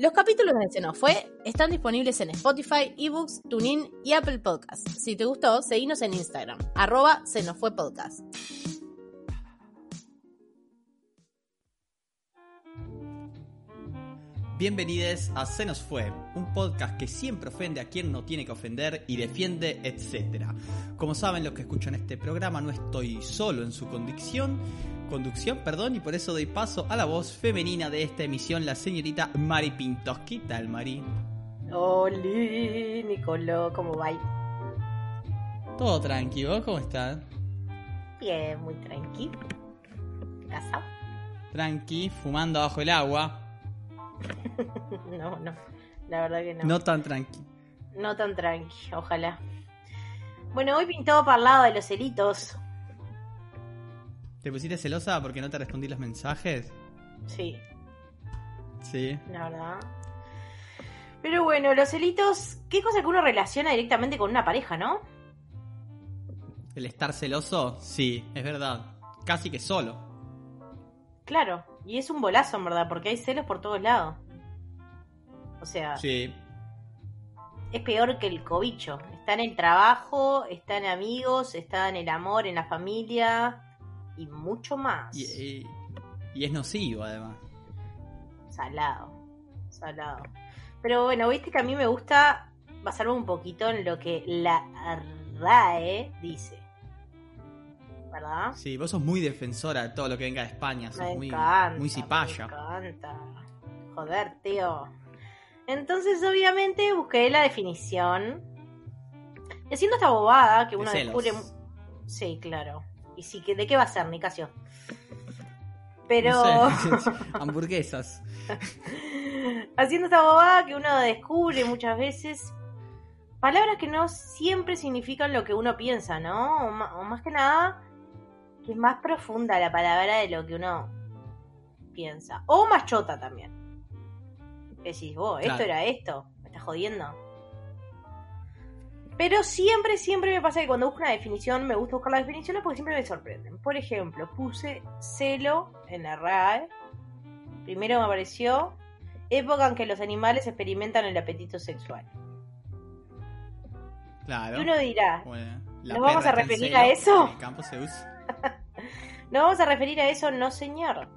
Los capítulos de Se nos fue están disponibles en Spotify, eBooks, TuneIn y Apple Podcasts. Si te gustó, seguinos en Instagram, arroba Se nos fue podcast. Bienvenidos a Se nos fue, un podcast que siempre ofende a quien no tiene que ofender y defiende, etc. Como saben los que escuchan este programa, no estoy solo en su conducción, conducción, perdón, y por eso doy paso a la voz femenina de esta emisión, la señorita Mari Pintos. ¿Qué tal, Mari? Hola, Nicoló, ¿cómo va? Todo tranquilo, ¿cómo estás? Bien, muy tranqui. ¿Casa? Tranqui, fumando bajo el agua. no, no, la verdad que no. No tan tranqui. No tan tranqui, ojalá. Bueno, hoy pintó para el lado de los celitos. ¿Te pusiste celosa porque no te respondí los mensajes? Sí, Sí. la verdad. Pero bueno, los celitos, qué cosa que uno relaciona directamente con una pareja, ¿no? ¿El estar celoso? Sí, es verdad. Casi que solo. Claro, y es un bolazo en verdad, porque hay celos por todos lados. O sea, Sí. es peor que el cobicho. Está en el trabajo, está en amigos, está en el amor, en la familia y mucho más. Y, y- y es nocivo, además. Salado, salado. Pero bueno, viste que a mí me gusta basarme un poquito en lo que la RAE dice. ¿Verdad? Sí, vos sos muy defensora de todo lo que venga de España. Sos Me muy, encanta. muy cipaya. Me encanta. Joder, tío. Entonces, obviamente, busqué la definición. Y haciendo esta bobada que De uno celos. descubre. Sí, claro. ¿Y sí, que ¿de qué va a ser, Nicasio? Pero. No sé, hamburguesas. haciendo esta bobada que uno descubre muchas veces palabras que no siempre significan lo que uno piensa, ¿no? O, más que nada, que es más profunda la palabra de lo que uno piensa. O más chota también. Decís, vos, esto Claro. era esto, me estás jodiendo. Pero siempre, siempre me pasa que cuando busco una definición, me gusta buscar las definiciones porque siempre me sorprenden. Por ejemplo, puse celo en la RAE. Primero me apareció época en que los animales experimentan el apetito sexual. Claro. Y uno dirá, Bueno, ¿Nos vamos a referir a eso? en el campo se usa. ¿no vamos a referir a eso? No, señor.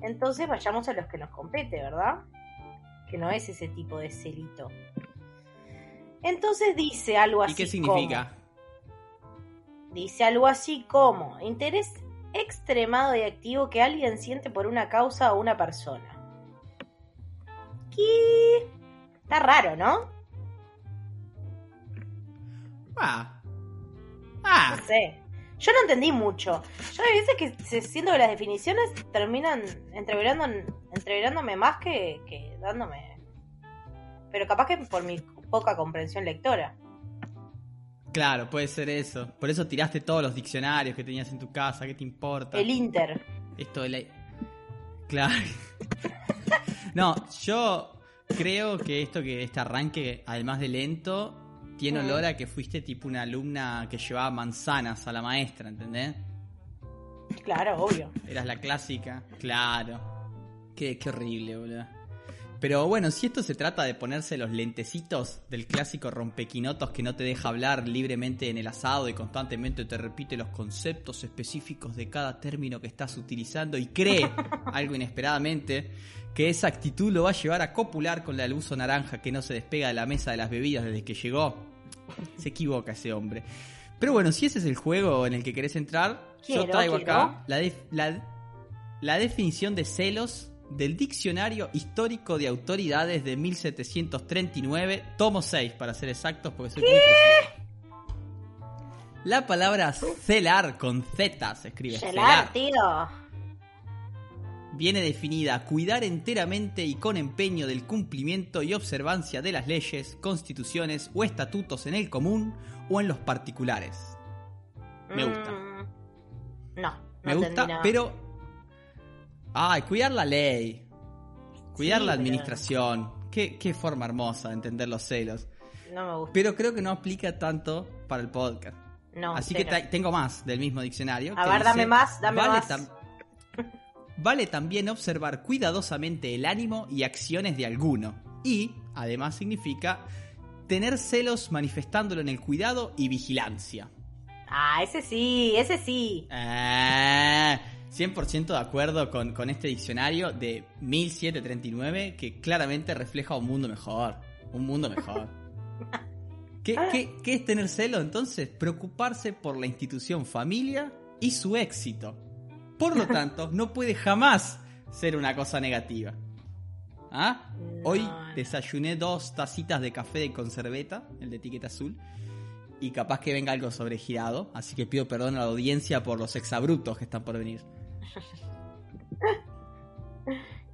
Entonces vayamos a los que nos compete, ¿verdad? Que no es ese tipo de celito. Entonces dice algo así. ¿Y qué significa? como- dice algo así como interés extremado y activo que alguien siente por una causa o una persona. ¿Qué? Está raro, ¿no? Ah. Ah. No sé. Yo no entendí mucho. Yo hay veces que se siento que las definiciones terminan entreverándome más que, que dándome. Pero capaz que por mi poca comprensión lectora. Claro, puede ser eso. Por eso tiraste todos los diccionarios que tenías en tu casa. ¿Qué te importa? El Inter. Esto de la... Claro. No, yo creo que esto que este arranque, además de lento, tiene olor a que fuiste tipo una alumna que llevaba manzanas a la maestra, ¿entendés? Claro, obvio. Eras la clásica. Claro. Qué, qué horrible, boludo. Pero bueno, si esto se trata de ponerse los lentecitos del clásico rompequinotos que no te deja hablar libremente en el asado y constantemente te repite los conceptos específicos de cada término que estás utilizando y cree, algo inesperadamente, que esa actitud lo va a llevar a copular con la luz naranja que no se despega de la mesa de las bebidas desde que llegó, se equivoca ese hombre. Pero bueno, si ese es el juego en el que querés entrar, Quiero, yo traigo quiero. acá la, la, la definición de celos del Diccionario Histórico de Autoridades de 1739, tomo 6 para ser exactos, porque soy muy. La palabra celar con Z se escribe celar. tío. Viene definida cuidar enteramente y con empeño del cumplimiento y observancia de las leyes, constituciones o estatutos en el común o en los particulares. Me gusta. Mm, no, no Me gusta, nada. pero. Ay, cuidar la ley. Cuidar Sí, la pero- administración. Qué, qué forma hermosa de entender los celos. No me gusta. Pero creo que no aplica tanto para el podcast. No, Así que cero. tengo más del mismo diccionario. A que ver, dice, dame más, dame vale más. tam- vale también observar cuidadosamente el ánimo y acciones de alguno. Y, además, significa tener celos manifestándolo en el cuidado y vigilancia. Ah, ese sí, ese sí. Ah, 100% de acuerdo con, con este diccionario de 1739 que claramente refleja un mundo mejor. Un mundo mejor. ¿Qué, qué, qué es tener celo entonces? Preocuparse por la institución familia y su éxito. Por lo tanto, no puede jamás ser una cosa negativa. ¿Ah? No, Hoy desayuné dos tacitas de café de conserveta, el de etiqueta azul, y capaz que venga algo sobregirado, así que pido perdón a la audiencia por los exabrutos que están por venir.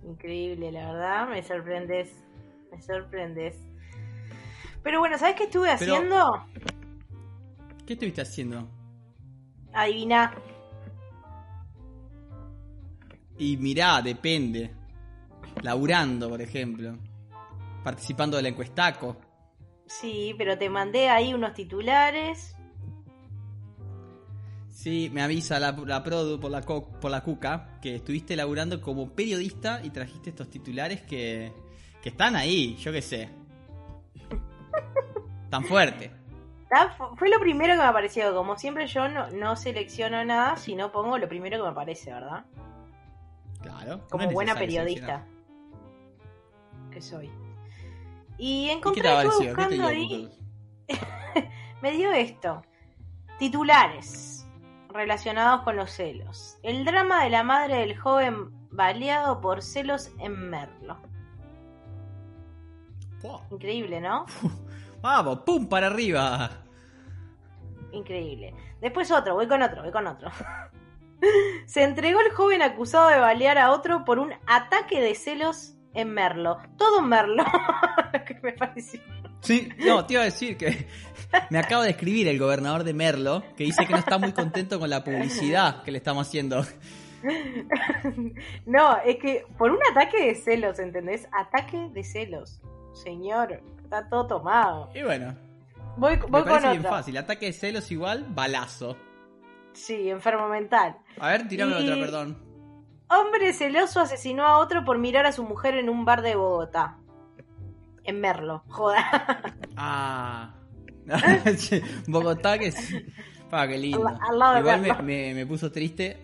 Increíble, la verdad, me sorprendes. Me sorprendes. Pero bueno, ¿sabes qué estuve Pero- haciendo? ¿Qué estuviste haciendo? Adivina. Y mirá, depende. Laburando, por ejemplo. Participando del encuestaco. Sí, pero te mandé ahí unos titulares. Sí, me avisa la, la produ por la, co- por la cuca que estuviste laburando como periodista y trajiste estos titulares que, que están ahí, yo qué sé. Tan fuerte. Fu- Fue lo primero que me apareció. Como siempre yo no, no selecciono nada, sino pongo lo primero que me aparece, ¿verdad? Claro. Como buena periodista. Que soy. Y ¿Y qué encontré, te? ¿Qué te buscando dio ahí, me dio esto. Titulares relacionados con los celos. El drama de la madre del joven baleado por celos en Merlo. Wow. Increíble, ¿no? Vamos, pum, para arriba. Increíble. Después otro, voy con otro, voy con otro. Se entregó el joven acusado de balear a otro por un ataque de celos en Merlo. Todo en Merlo. Lo que me pareció. Sí, no, te iba a decir que me acaba de escribir el gobernador de Merlo que dice que no está muy contento con la publicidad que le estamos haciendo. No, es que por un ataque de celos, ¿entendés? Ataque de celos. Señor, está todo tomado. Y bueno, Voy, me con parece bien fácil. Ataque de celos igual, balazo. Sí, enfermo mental. A ver, tirame Y- otra, perdón. Hombre celoso asesinó a otro por mirar a su mujer en un bar de Bogotá. En Merlo, joda. Ah. Bogotá, que es. Pa, qué lindo. Al- lado de Igual me, me- me puso triste.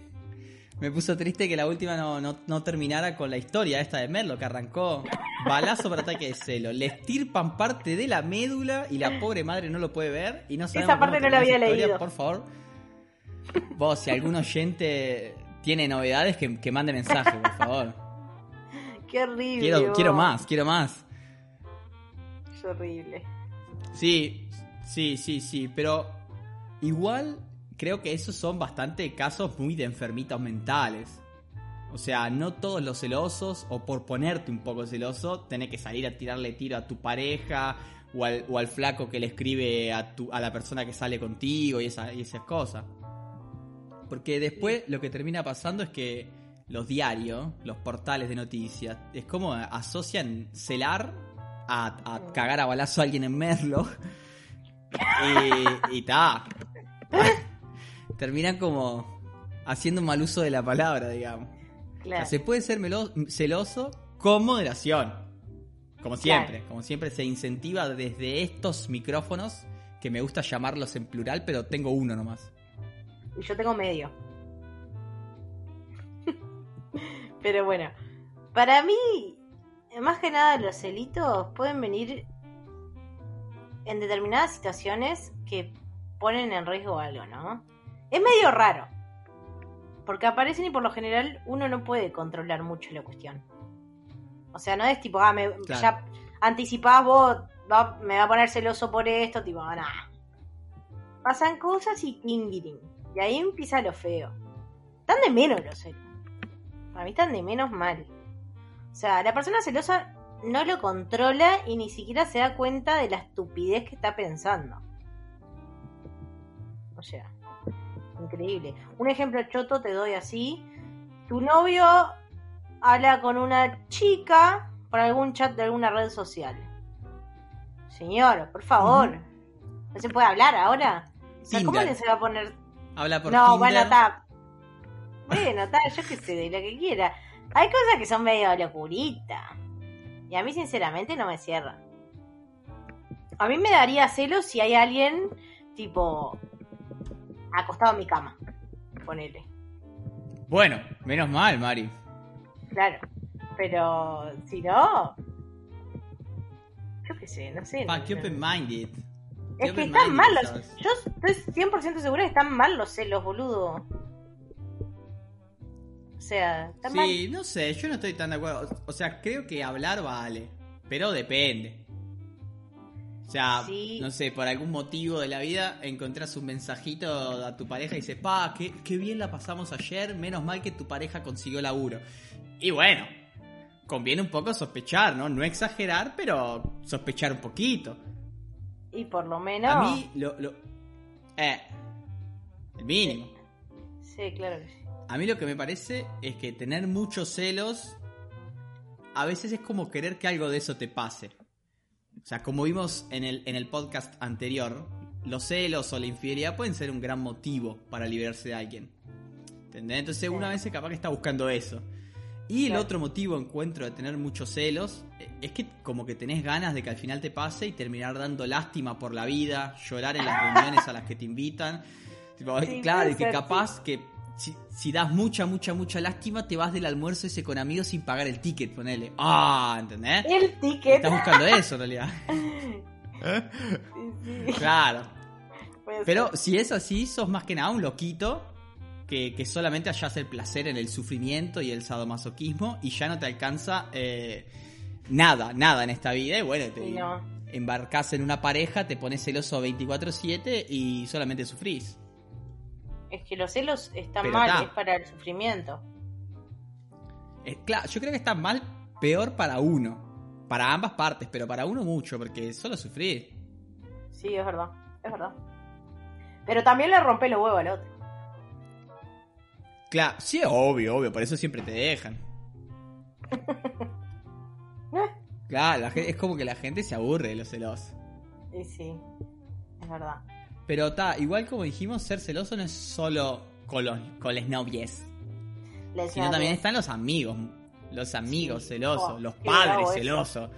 Me puso triste que la última no, no, no terminara con la historia esta de Merlo, que arrancó balazo por ataque de celo. Le estirpan parte de la médula y la pobre madre no lo puede ver. Y no Esa parte no la había historia, leído. Por favor. Vos, si algún oyente tiene novedades, que, que mande mensaje, por favor. Qué horrible. Quiero, vos. quiero más, quiero más. Es horrible. Sí, sí, sí, sí, pero igual creo que esos son bastante casos muy de enfermitos mentales. O sea, no todos los celosos, o por ponerte un poco celoso, tenés que salir a tirarle tiro a tu pareja o al, o al flaco que le escribe a, tu, a la persona que sale contigo y, esa- y esas cosas. Porque después lo que termina pasando es que los diarios, los portales de noticias, es como asocian celar a, a cagar a balazo a alguien en Merlo. y, y ta. Terminan como haciendo mal uso de la palabra, digamos. O Claro. sea, se puede ser melo- celoso con moderación. Como siempre, Claro. como siempre se incentiva desde estos micrófonos, que me gusta llamarlos en plural, pero tengo uno nomás. Y yo tengo medio. Pero bueno, para mí, más que nada los celitos pueden venir en determinadas situaciones que ponen en riesgo algo, ¿no? Es medio raro. Porque aparecen y por lo general uno no puede controlar mucho la cuestión. O sea, no es tipo, ah, me, Claro. ya anticipás vos, va- me va a poner celoso por esto, tipo, ah, nada. Pasan cosas y cling, Y ahí empieza lo feo. Están de menos los celos. Para mí están de menos mal. O sea, la persona celosa no lo controla y ni siquiera se da cuenta de la estupidez que está pensando. O sea, increíble. Un ejemplo choto te doy así. Tu novio habla con una chica por algún chat de alguna red social. Señor, por favor. ¿No se puede hablar ahora? O sea, ¿Cómo le se va a poner Habla por no, Tinder. bueno, está. Bueno, está, yo qué sé, de lo que quiera. Hay cosas que son medio locurita. Y a mí, sinceramente, no me cierra. A mí me daría celos si hay alguien, tipo, acostado en mi cama. Ponele. Bueno, menos mal, Mari. Claro. Pero, si no. Yo qué sé, no sé. Qué no- open-minded. Es que están mal los. sos. Yo estoy 100% segura que están mal los celos, boludo. O sea, están mal. Sí, no sé, yo no estoy tan de acuerdo. O sea, creo que hablar vale, pero depende. O sea, Sí. no sé, por algún motivo de la vida encontrás un mensajito a tu pareja y dices, pa, qué, qué bien la pasamos ayer, menos mal que tu pareja consiguió laburo. Y bueno, conviene un poco sospechar, ¿no? No exagerar, pero sospechar un poquito. Y por lo menos. A mí, lo, lo... Eh, el mínimo. Sí, claro que sí. A mí lo que me parece es que tener muchos celos a veces es como querer que algo de eso te pase. O sea, como vimos en el, en el podcast anterior, los celos o la infidelidad pueden ser un gran motivo para liberarse de alguien. ¿Entendés? Entonces una vez capaz que está buscando eso. Y el otro motivo encuentro de tener muchos celos eh, es que como que tenés ganas de que al final te pase y terminar dando lástima por la vida, llorar en las reuniones a las que te invitan. Tipo, Sí, claro, y que capaz que si, si das mucha, mucha, mucha lástima, te vas del almuerzo ese con amigos sin pagar el ticket, ponele. Ah, ¿entendés? El ticket. Estás buscando eso en realidad. Sí, Claro. Pero si es así, sos más que nada un loquito que, que solamente hallas el placer en el sufrimiento y el sadomasoquismo y ya no te alcanza eh, nada, nada en esta vida. Y bueno, te no. embarcás en una pareja, te pones celoso 24-7 y solamente sufrís. Es que los celos están Pero mal, está. es para el sufrimiento. Eh, claro, yo creo que está mal, peor para uno. Para ambas partes, pero para uno mucho, porque solo sufrís. Sí, es verdad, es verdad. Pero también le rompe los huevos al otro. Claro, sí, obvio, obvio, por eso siempre te dejan. Claro, la gen- es como que la gente se aburre de los celosos. Y sí, es verdad. Pero está, igual como dijimos, ser celoso no es solo con los, con Les sino llamo. también están los amigos. Los amigos Sí. celosos, Oh, los padres eso.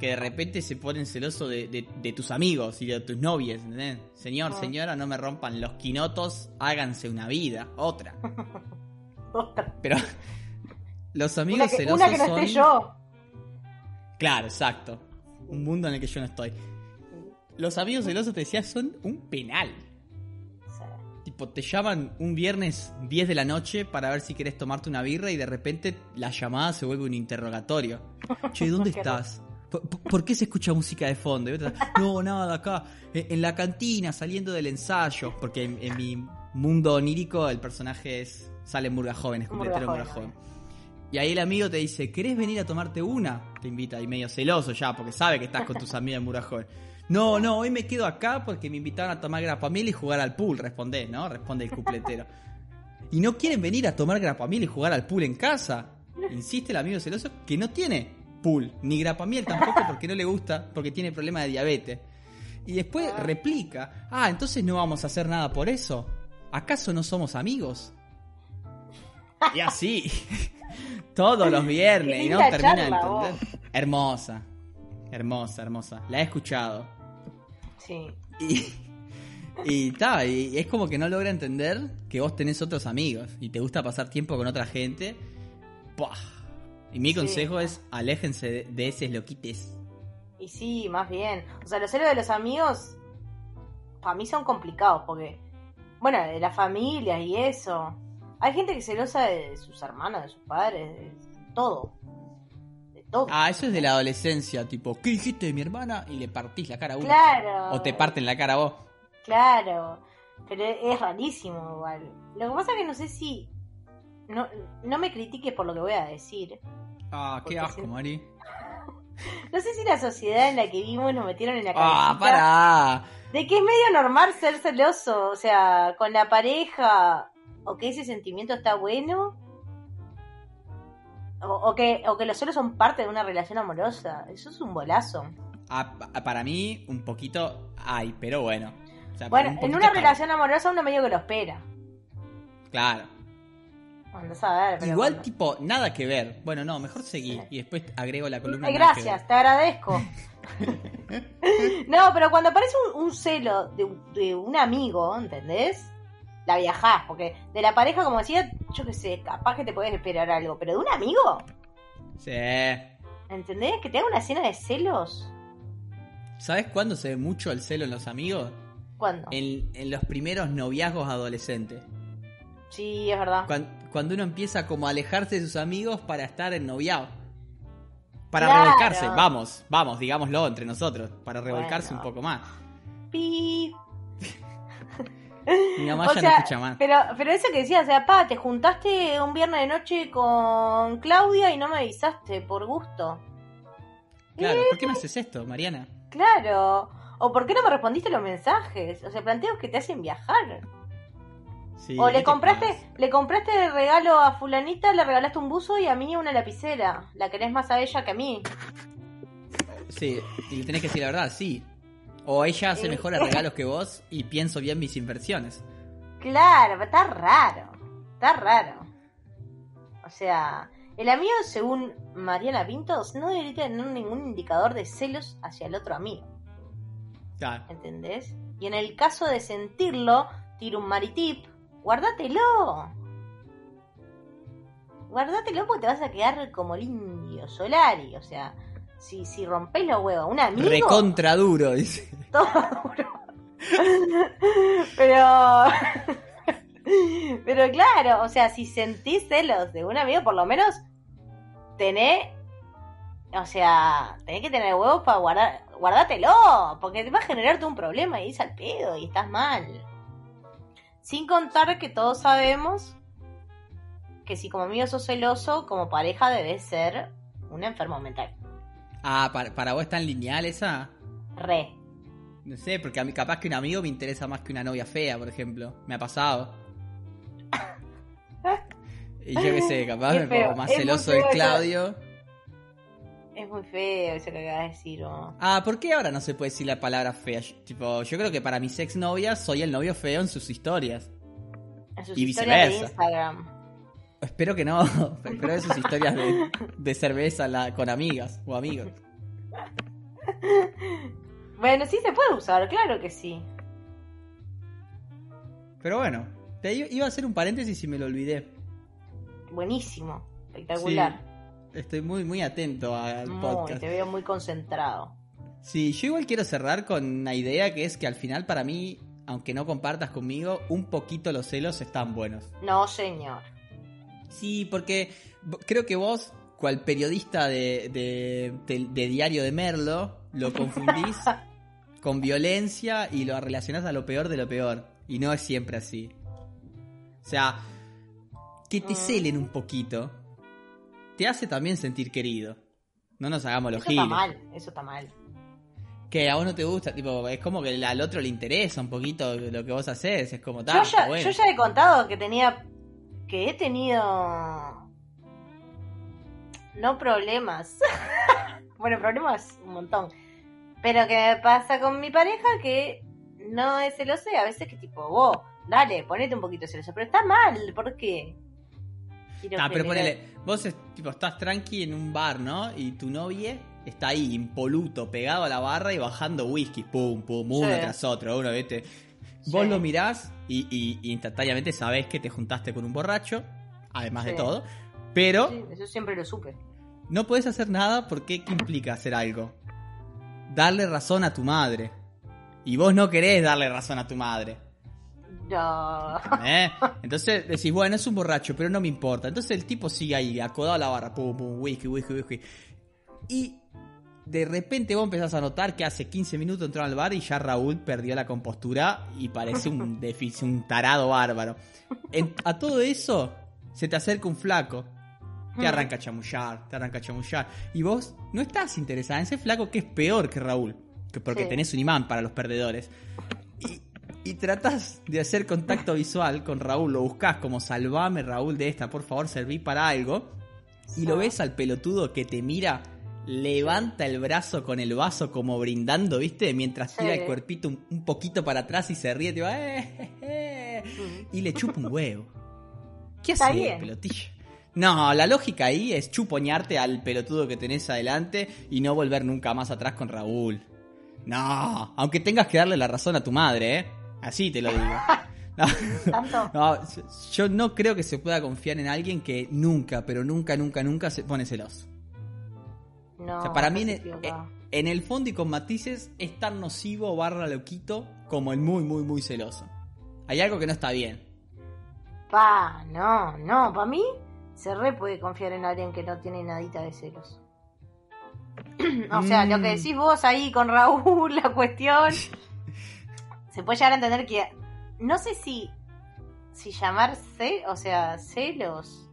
Que de repente se ponen celosos de, de- de tus amigos y de tus novias, ¿entendés? Señor, Ah. señora, no me rompan los quinotos, háganse una vida, otra. Otra. Pero los Una amigos que, celosos una que no son... esté yo. Claro, exacto. Un mundo en el que yo no estoy. Los amigos celosos, te decía, son un penal. Tipo, te llaman un viernes 10 de la noche para ver si querés tomarte una birra y de repente la llamada se vuelve un interrogatorio. Che, ¿dónde estás? ¿Por, qué se escucha música de fondo? Y otra, no, nada, acá, en, la cantina, saliendo del ensayo. Porque en, en mi mundo onírico el personaje es sale en Murga Joven, es completero Murga Joven. Y ahí el amigo te dice, ¿querés venir a tomarte una? Te invita y medio celoso ya, porque sabe que estás con tus amigas en Murga Joven. No, no, hoy me quedo acá porque me invitaron a tomar grapamiel y jugar al pool, respondés, ¿no? Responde el cupletero. ¿Y no quieren venir a tomar grapamiel y jugar al pool en casa? Insiste el amigo celoso que no tiene pool, ni grapamiel tampoco porque no le gusta, porque tiene problema de diabetes. Y después replica, ah, entonces no vamos a hacer nada por eso. ¿Acaso no somos amigos? Y así, todos los viernes, y no termina de entender. Hermosa, hermosa, hermosa. La he escuchado. sí. Y, y, ta, y es como que no logra entender que vos tenés otros amigos y te gusta pasar tiempo con otra gente. ¡Puah! Y mi Sí. consejo es aléjense de, de esos loquites. Y sí, más bien. O sea, los celos de los amigos, para mí son complicados, porque, bueno, de la familia y eso. Hay gente que celosa de sus hermanos, de sus padres, de todo. De todo. Ah, eso es de la adolescencia, tipo, ¿qué dijiste de mi hermana? Y le partís la cara a uno. claro. O te parten la cara a vos. Claro. Pero es rarísimo igual. Lo que pasa es que no sé si... No, no me critiques por lo que voy a decir. Ah, qué asco, Mari. No sé si la sociedad en la que vivimos nos metieron en la cabeza. Ah, pará. de que es medio normal ser celoso, o sea, con la pareja, o que ese sentimiento está bueno, o, o que, o que los celos son parte de una relación amorosa. Eso es un bolazo. Ah, pa- para mí, un poquito hay, pero bueno. O sea, Bueno, un en una relación amorosa uno medio que lo espera. Claro. Andás a ver, pero Igual, bueno. tipo, nada que ver. Bueno, no, mejor seguí. Y después agrego la columna. Ay, gracias, te agradezco. no, pero cuando aparece un, un celo de, un- de un amigo, ¿entendés? La viajás, porque de la pareja, como decía, yo qué sé, capaz que te puedes esperar algo, pero de un amigo, Sí. ¿entendés? Que te haga una escena de celos. ¿Sabes cuándo se ve mucho el celo en los amigos? ¿Cuándo? En, en los primeros noviazgos adolescentes. Sí, es verdad. Cuan- Cuando, uno empieza como a alejarse de sus amigos para estar en noviado. Para Claro. revolcarse, vamos, vamos, digámoslo entre nosotros, para revolcarse Bueno. un poco más. Pi. Mi mamá O ya sea, no escucha más. Pero, pero eso que decía, o sea, pa, te juntaste un viernes de noche con Claudia y no me avisaste por gusto. Claro, ¿por qué me haces esto, Mariana? Claro. ¿O por qué no me respondiste los mensajes? O sea, planteos que te hacen viajar. Sí, o ¿qué le te compraste, le compraste de regalo a fulanita, le regalaste un buzo y a mí una lapicera. La querés más a ella que a mí. Sí, y le tenés que decir la verdad, sí. O ella hace mejores regalos que vos y pienso bien mis inversiones. Claro, pero está raro. Está raro. O sea, el amigo, según Mariana Pintos, no debería tener ningún indicador de celos hacia el otro amigo. Claro. ¿Entendés? Y en el caso de sentirlo, tiro un maritip, guárdatelo. Guárdatelo porque te vas a quedar como el indio Solari. O sea, si, si rompes los huevos a un amigo. Recontra duro, dice. todo duro. Pero. Pero claro, o sea, si sentís celos de un amigo, por lo menos tenés. O sea, tenés que tener huevos para guardar. Guárdatelo, porque te va a generarte un problema y es al pedo y estás mal. Sin contar que todos sabemos que si como amigo sos celoso, como pareja debes ser un enfermo mental. Ah, para, para vos es tan lineal esa. Re. No sé, porque a mí capaz que un amigo me interesa más que una novia fea, por ejemplo. Me ha pasado. Y yo qué sé, capaz me pongo más es celoso de eso. Es muy feo eso que acabas de decir. ¿no? Ah, ¿por qué ahora no se puede decir la palabra fea? Yo- tipo, yo creo que para mis exnovias soy el novio feo en sus historias. En sus Y historias de viceversa. Instagram. Espero que no, espero de sus historias de, de cerveza la- con amigas o amigos. Bueno, sí se puede usar, claro que sí. Pero bueno, te iba a hacer un paréntesis y me lo olvidé. Buenísimo. Espectacular. Estoy muy, muy atento al muy, podcast. te veo muy concentrado. Sí, yo igual quiero cerrar con una idea que es que al final para mí, aunque no compartas conmigo, un poquito los celos están buenos. No, señor. Sí, porque creo que vos, cual periodista de, de- de- de Diario de Merlo, lo confundís con violencia y lo relacionás a lo peor de lo peor. Y no es siempre así. O sea, que te Mm. celen un poquito te hace también sentir querido. No nos hagamos los Eso está giles. mal, eso está mal. Que a vos no te gusta, tipo, es como que al otro le interesa un poquito lo que vos haces, es como Yo tal. ya, bueno. yo ya he contado que tenía. que he tenido. No problemas. bueno, problemas un montón. Pero que me pasa con mi pareja que no es celoso y a veces que tipo, vos, dale, ponete un poquito celoso. Pero está mal, ¿por qué? Quiero Ah, pero generar- ponele, vos es- tipo, estás tranqui en un bar, ¿no? Y tu novia está ahí, impoluto, pegado a la barra y bajando whisky, pum, pum, uno Sí. tras otro, uno, ¿viste? Vos lo mirás y, y- y instantáneamente sabés que te juntaste con un borracho, además de todo, pero Sí, eso siempre lo supe. no podés hacer nada porque ¿qué implica hacer algo? Darle razón a tu madre. Y vos no querés darle razón a tu madre. No. ¿Eh? Entonces decís, bueno, es un borracho, pero no me importa. Entonces el tipo sigue ahí, acodado a la barra, pum, pum, whisky, whisky, whisky. Y de repente vos empezás a notar que hace 15 minutos entró al bar y ya Raúl perdió la compostura y parece un un tarado bárbaro. En- a todo eso se te acerca un flaco. Te Mm. arranca a chamullar, te arranca a chamullar. Y vos no estás interesada en ese flaco que es peor que Raúl. que- porque Sí. tenés un imán para los perdedores. Y, tratás de hacer contacto visual con Raúl, lo buscás como salvame Raúl de esta, por favor, serví para algo. Y lo ves al pelotudo que te mira, levanta el brazo con el vaso como brindando, ¿viste? Mientras tira el cuerpito un, un poquito para atrás y se ríe, te va, "Eh, eh, eh", Mm. y le chupa un huevo. ¿Qué hace, pelotillo? No, la lógica ahí es chupoñarte al pelotudo que tenés adelante y no volver nunca más atrás con Raúl. No, aunque tengas que darle la razón a tu madre, ¿eh? Así te lo digo. No, ¿Tanto? no, yo no creo que se pueda confiar en alguien que nunca, pero nunca, nunca, nunca se pone celoso. No. O sea, para mí, en, equivocado. en el fondo y con matices, es tan nocivo barra loquito como el muy, muy, muy celoso. Hay algo que no está bien. Pa, no, no, para mí se re puede confiar en alguien que no tiene nadita de celos. o sea, lo que Mm. decís vos ahí con Raúl, la cuestión, se puede llegar a entender que no sé si si llamarse, o sea, celos,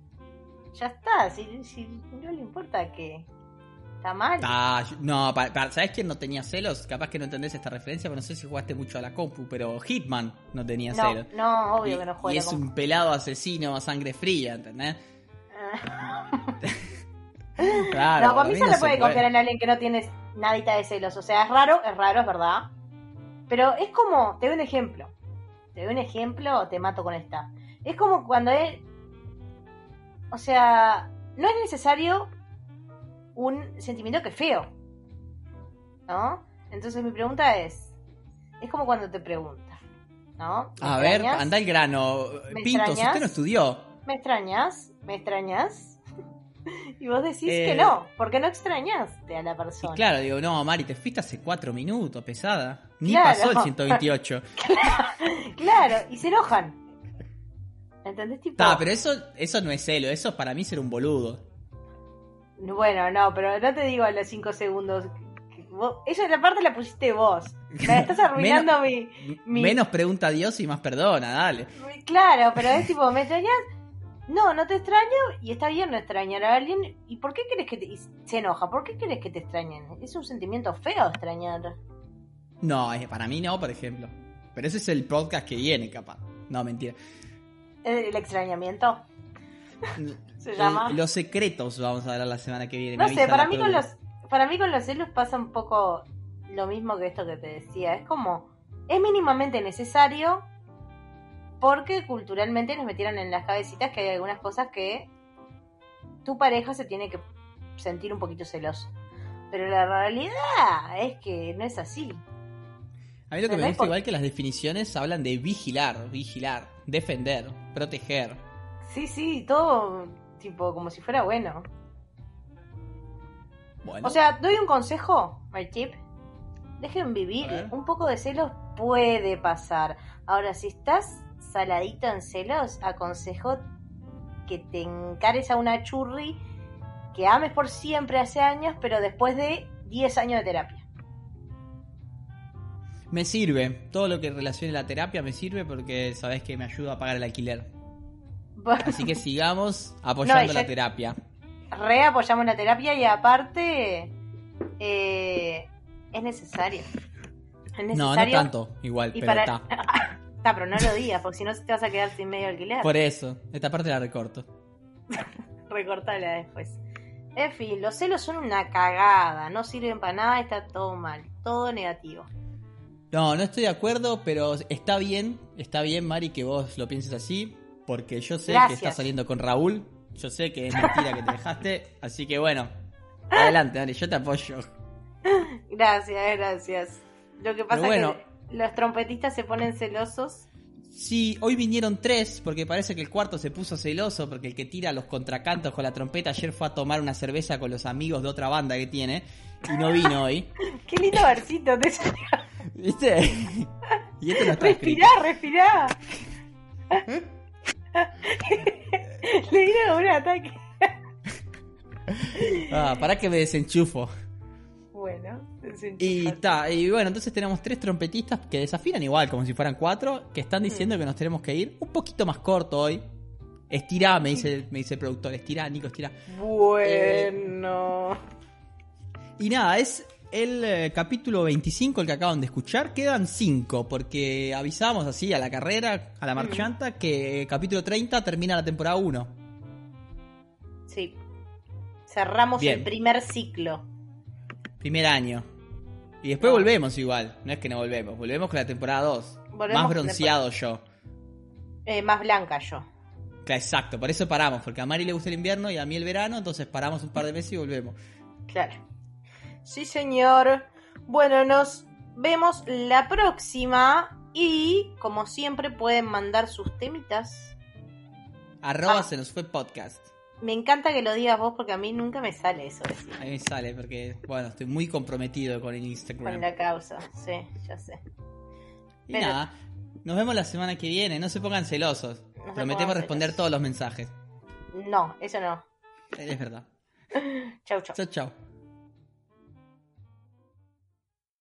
ya está, si, si no le importa que está mal. Ah, no, pa- pa- ¿sabes quién no tenía celos? Capaz que no entendés esta referencia, pero no sé si jugaste mucho a la compu, pero Hitman no tenía no, celos. no, obvio y, que no y juega. es un pelado asesino a sangre fría, ¿entendés? Claro, no, para mí se no le puede confiar en alguien que no tiene nadita de celos. O sea, es raro, es raro, es verdad. Pero es como, te doy un ejemplo. Te doy un ejemplo o te mato con esta. Es como cuando él. O sea, no es necesario un sentimiento que es feo. ¿No? Entonces mi pregunta es. Es como cuando te preguntan. ¿No? ¿Me A ver, anda el grano. ¿Me Pinto, si extrañas? usted no estudió. ¿Me extrañas? ¿Me extrañas? Y vos decís Eh, que no, porque no extrañaste a la Y persona. claro, digo, no, Mari, te fuiste hace cuatro minutos, pesada. Ni Claro. pasó el 128. Claro, y se enojan. ¿Entendés? Tipo, Está, pero eso, eso no es celo, eso es para mí ser un boludo. Bueno, no, pero no te digo a los 5 segundos. vos- Esa la parte la pusiste vos. Me estás arruinando mi, mi- Menos pregunta a Dios y más perdona, dale. Claro, pero es tipo, ¿me extrañas? No, no te extraño y está bien no extrañar a alguien. ¿Y por qué querés que te... se enoja? ¿Por qué querés que te extrañen? Es un sentimiento feo extrañar. No, para mí no, por ejemplo. Pero ese es el podcast que viene, capaz. No, mentira. El, el extrañamiento. Se El- llama. los secretos vamos a hablar la semana que viene. No me sé, para mí con los para mí con los celos pasa un poco lo mismo que esto que te decía. Es como es mínimamente necesario porque culturalmente nos metieron en las cabecitas que hay algunas cosas que tu pareja se tiene que sentir un poquito celoso. Pero la realidad es que no es así. A mí lo que me gusta igual que las definiciones hablan de vigilar, vigilar, defender, proteger. Sí, sí, todo tipo como si fuera bueno. Bueno, O sea, doy un consejo, my tip. Dejen vivir. Un poco de celos puede pasar. Ahora, si estás saladito en celos, aconsejo que te encares a una churri que ames por siempre hace años, pero después de 10 años de terapia. me sirve. Todo lo que relacione la terapia me sirve porque sabes que me ayuda a pagar el alquiler. Así que sigamos apoyando No, la terapia. Re apoyamos la terapia y aparte eh, es necesario. Es necesario. No, no tanto, igual, Y pero para... está. Está, pero no lo digas, porque si no te vas a quedar sin medio alquiler. Por eso, esta parte la recorto. Recortala después. En fin, los celos son una cagada, no sirven para nada, está todo mal, todo negativo. No, no estoy de acuerdo, pero está bien, está bien, Mari, que vos lo pienses así, porque yo sé Gracias. que estás saliendo con Raúl, yo sé que es mentira que te dejaste, así que bueno, adelante, Mari, yo te apoyo. Gracias, gracias. Lo que pasa Pero bueno. es que los trompetistas se ponen celosos. Sí, hoy vinieron tres, porque parece que el cuarto se puso celoso, porque el que tira los contracantos con la trompeta ayer fue a tomar una cerveza con los amigos de otra banda que tiene, y no vino hoy. Qué lindo versito te. ¿Viste? Y esto no está escrito. Respirá, respirá. Le dieron un ataque. Ah, para que me desenchufo. Bueno, Y ta, y bueno, entonces tenemos tres trompetistas que desafinan igual, como si fueran cuatro, que están diciendo que nos tenemos que ir un poquito más corto hoy. Estirá, me dice, me dice el productor, estirá, Nico, estirá. Bueno. Y nada, es el eh, capítulo 25, el que acaban de escuchar, quedan 5, porque avisamos así a la carrera, a la marchanta, que capítulo 30 termina la temporada 1. Sí. Cerramos Bien. el primer ciclo. Primer año. Y después No. volvemos igual, no es que no volvemos, volvemos con la temporada 2. Volvemos Más bronceado yo. Eh, más blanca yo. Claro, Exacto, por eso paramos, porque a Mari le gusta el invierno y a mí el verano, entonces paramos un par de meses y volvemos. Claro. Sí, señor. Bueno, nos vemos la próxima. Y, como siempre, pueden mandar sus temitas. Arroba Ah. se nos fue podcast. Me encanta que lo digas vos porque a mí nunca me sale eso decir. A mí me sale porque, bueno, estoy muy comprometido con el Instagram. Con la causa. Sí, ya sé. Y pero- nada, nos vemos la semana que viene, no se pongan celosos. se Prometemos responder celosos. todos los mensajes. No, eso no. Es verdad. Chau, chau. Chao, chao.